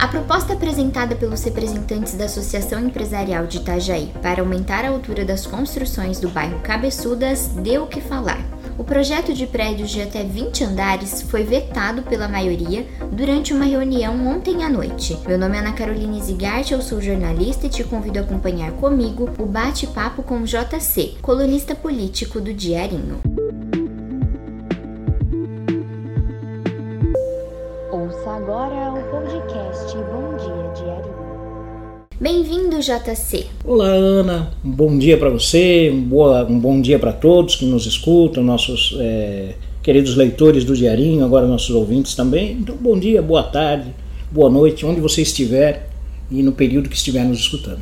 A proposta apresentada pelos representantes da Associação Empresarial de Itajaí para aumentar a altura das construções do bairro Cabeçudas deu o que falar. O projeto de prédios de até 20 andares foi vetado pela maioria durante uma reunião ontem à noite. Meu nome é Ana Carolina Zigart, eu sou jornalista e te convido a acompanhar comigo o bate-papo com o JC, colunista político do Diarinho. Bem-vindo, JC. Olá, Ana. Um bom dia para você, um, boa, um bom dia para todos que nos escutam, nossos é, queridos leitores do Diarinho, agora nossos ouvintes também. Então, bom dia, boa tarde, boa noite, onde você estiver e no período que estiver nos escutando.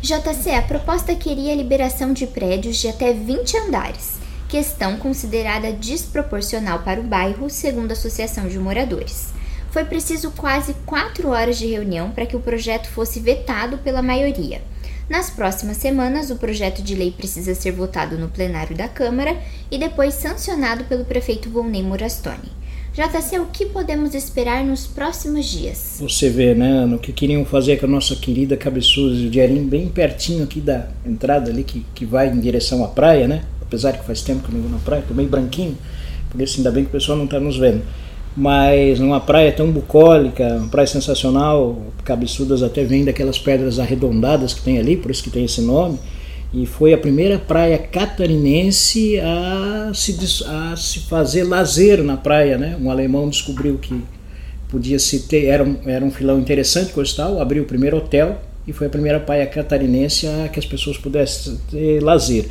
JC, a proposta queria a liberação de prédios de até 20 andares, questão considerada desproporcional para o bairro, segundo a Associação de Moradores foi preciso quase quatro horas de reunião para que o projeto fosse vetado pela maioria. Nas próximas semanas, o projeto de lei precisa ser votado no plenário da Câmara e depois sancionado pelo prefeito Volney Morastoni. JC, o que podemos esperar nos próximos dias? Você vê, né, no que queriam fazer com a nossa querida cabeçuda de Diarim, bem pertinho aqui da entrada ali, que, que vai em direção à praia, né? Apesar que faz tempo que eu não vou na praia, tô meio branquinho, por isso ainda bem que o pessoal não está nos vendo mas numa praia tão bucólica, uma praia sensacional, cabeçudas até vem daquelas pedras arredondadas que tem ali, por isso que tem esse nome, e foi a primeira praia catarinense a se, a se fazer lazer na praia, né? Um alemão descobriu que podia se ter, era um, era um filão interessante, coisa tal, abriu o primeiro hotel e foi a primeira praia catarinense a que as pessoas pudessem ter lazer.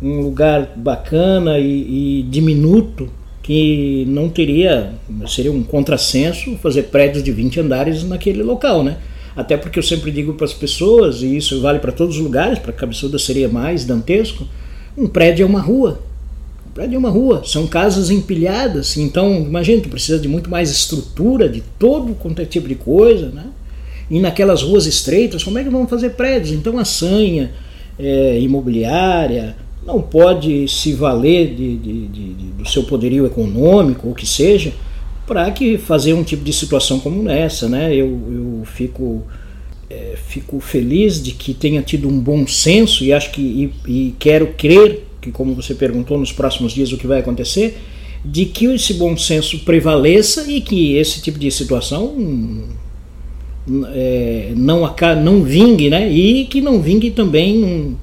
Um lugar bacana e, e diminuto, que não teria, seria um contrassenso fazer prédios de 20 andares naquele local, né? Até porque eu sempre digo para as pessoas, e isso vale para todos os lugares, para Cabeçuda seria mais dantesco, um prédio é uma rua. Um prédio é uma rua, são casas empilhadas, então imagina, tu precisa de muito mais estrutura, de todo quanto é tipo de coisa, né? E naquelas ruas estreitas, como é que vão fazer prédios? Então a sanha é, imobiliária, não pode se valer de, de, de, do seu poderio econômico, ou que seja, para que fazer um tipo de situação como essa. Né? Eu, eu fico, é, fico feliz de que tenha tido um bom senso e acho que e, e quero crer que, como você perguntou, nos próximos dias o que vai acontecer, de que esse bom senso prevaleça e que esse tipo de situação é, não, não vingue, né? E que não vingue também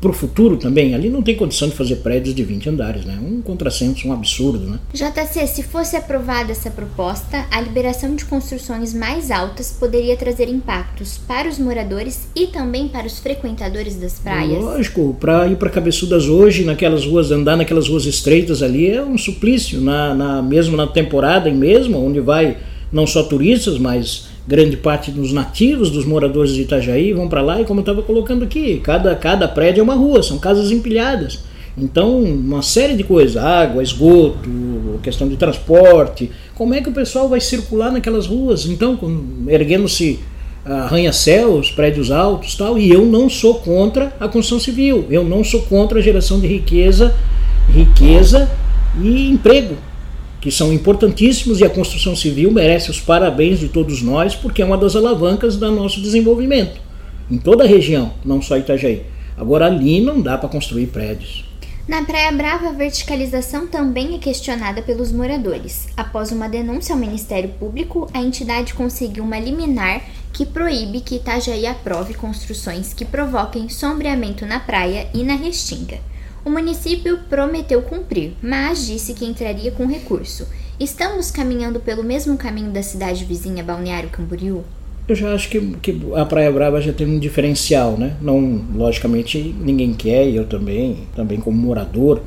para o futuro também, ali não tem condição de fazer prédios de 20 andares, né? Um contrassenso, um absurdo, né? JC, se fosse aprovada essa proposta, a liberação de construções mais altas poderia trazer impactos para os moradores e também para os frequentadores das praias. Lógico, para ir para Cabeçudas hoje, naquelas ruas, andar naquelas ruas estreitas ali é um suplício, na, na mesmo na temporada em mesmo, onde vai não só turistas, mas grande parte dos nativos, dos moradores de Itajaí, vão para lá e, como eu estava colocando aqui, cada, cada prédio é uma rua, são casas empilhadas. Então, uma série de coisas, água, esgoto, questão de transporte, como é que o pessoal vai circular naquelas ruas? Então, erguendo-se arranha-céus, prédios altos tal, e eu não sou contra a construção civil, eu não sou contra a geração de riqueza, riqueza e emprego que são importantíssimos e a construção civil merece os parabéns de todos nós, porque é uma das alavancas do nosso desenvolvimento, em toda a região, não só Itajaí. Agora ali não dá para construir prédios. Na Praia Brava, a verticalização também é questionada pelos moradores. Após uma denúncia ao Ministério Público, a entidade conseguiu uma liminar que proíbe que Itajaí aprove construções que provoquem sombreamento na praia e na restinga. O município prometeu cumprir, mas disse que entraria com recurso. Estamos caminhando pelo mesmo caminho da cidade vizinha Balneário Camboriú? Eu já acho que, que a Praia Brava já tem um diferencial, né? Não, logicamente, ninguém quer, e eu também, também como morador,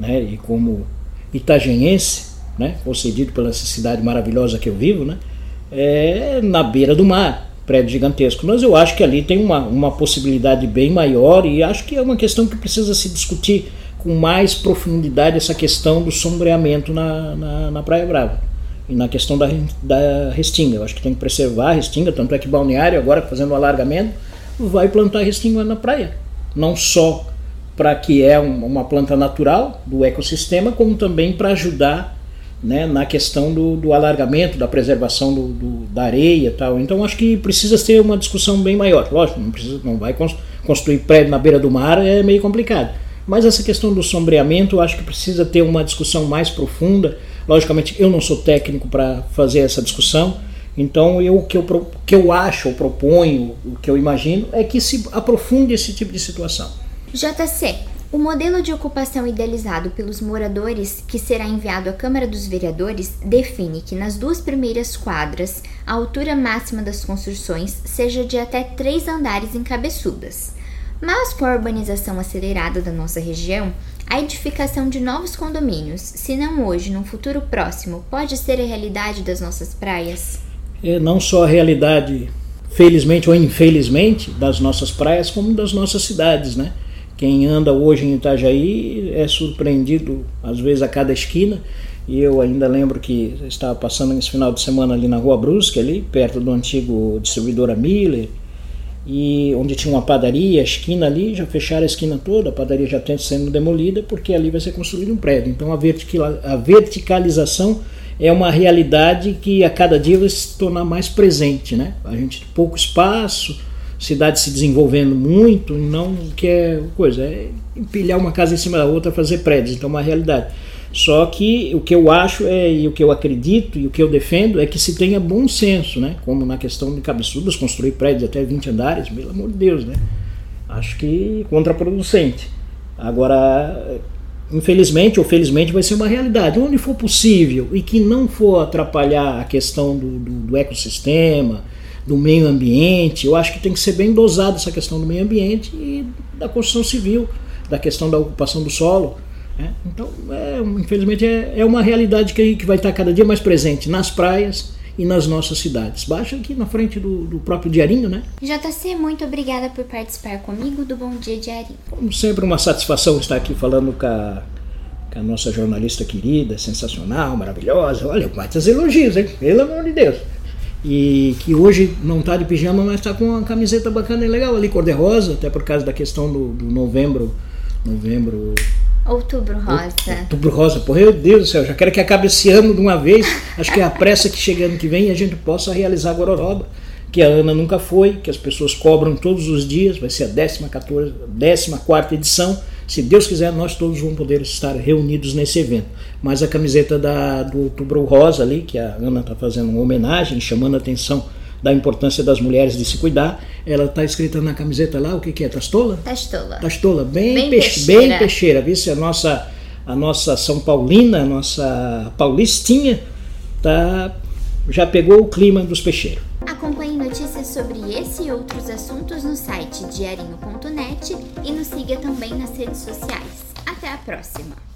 né? E como itagenhense, né? Concedido pela cidade maravilhosa que eu vivo, né? É na beira do mar prédio gigantesco. Mas eu acho que ali tem uma, uma possibilidade bem maior e acho que é uma questão que precisa se discutir com mais profundidade essa questão do sombreamento na, na, na Praia Brava e na questão da, da restinga. Eu acho que tem que preservar a restinga, tanto é que Balneário, agora fazendo o alargamento, vai plantar restinga na praia. Não só para que é uma planta natural do ecossistema, como também para ajudar né, na questão do, do, alargamento, da preservação do, do, da areia tal. Então acho que precisa ter uma discussão bem maior. Lógico, não, precisa, não vai construir prédio na beira do mar, é meio complicado. Mas essa questão do sombreamento, eu acho que precisa ter uma discussão mais profunda. Logicamente, eu não sou técnico para fazer essa discussão, então eu, o que eu, que eu acho, ou proponho, o que eu imagino, é que se aprofunde esse tipo de situação. JC, o modelo de ocupação idealizado pelos moradores, que será enviado à Câmara dos Vereadores, define que nas duas primeiras quadras a altura máxima das construções seja de até três andares em cabeçudas. Mas com a urbanização acelerada da nossa região, a edificação de novos condomínios, se não hoje, num futuro próximo, pode ser a realidade das nossas praias? É não só a realidade, felizmente ou infelizmente, das nossas praias, como das nossas cidades, né? Quem anda hoje em Itajaí é surpreendido, às vezes, a cada esquina. E eu ainda lembro que estava passando nesse final de semana ali na Rua Brusque, ali perto do antigo distribuidora Miller, e onde tinha uma padaria, a esquina ali, já fecharam a esquina toda, a padaria já está sendo demolida, porque ali vai ser construído um prédio. Então a, a verticalização é uma realidade que a cada dia vai se tornar mais presente. Né? A gente tem pouco espaço, cidade se desenvolvendo muito, não quer coisa, é empilhar uma casa em cima da outra, fazer prédios, então é uma realidade. Só que o que eu acho é, e o que eu acredito e o que eu defendo é que se tenha bom senso, né? Como na questão de cabeçudas, construir prédios até 20 andares, pelo amor de Deus, né? Acho que contraproducente. Agora, infelizmente ou felizmente vai ser uma realidade. Onde for possível e que não for atrapalhar a questão do, do, do ecossistema, do meio ambiente. Eu acho que tem que ser bem dosado essa questão do meio ambiente e da construção civil, da questão da ocupação do solo. Né? Então, é, infelizmente, é, é, uma realidade que, que vai estar cada dia mais presente nas praias e nas nossas cidades. Baixa aqui na frente do, do próprio Diarinho, né? JC, muito obrigada por participar comigo do Bom Dia Diarinho. Como sempre, uma satisfação estar aqui falando com a, com a nossa jornalista querida, sensacional, maravilhosa. Olha, muitos elogios, hein? Pelo amor de Deus e que hoje não está de pijama, mas está com uma camiseta bacana e legal ali, cor-de-rosa, até por causa da questão do, do novembro. Novembro. Outubro rosa. Outubro rosa, porra, meu Deus do céu, já quero que acabe esse ano de uma vez. Acho que é a pressa que chega ano que vem e a gente possa realizar a Gororoba, que a Ana nunca foi, que as pessoas cobram todos os dias, vai ser a 14, 14 edição se Deus quiser, nós todos vamos poder estar reunidos nesse evento. Mas a camiseta da, do Outubro Rosa ali, que a Ana está fazendo uma homenagem, chamando a atenção da importância das mulheres de se cuidar, ela está escrita na camiseta lá, o que, que é? Tastola? Tastola. Tastola, bem, bem peixe, peixeira. Bem peixeira, viu? Se a nossa, a nossa São Paulina, a nossa paulistinha, tá, já pegou o clima dos peixeiros. Outros assuntos no site diarinho.net e nos siga também nas redes sociais. Até a próxima!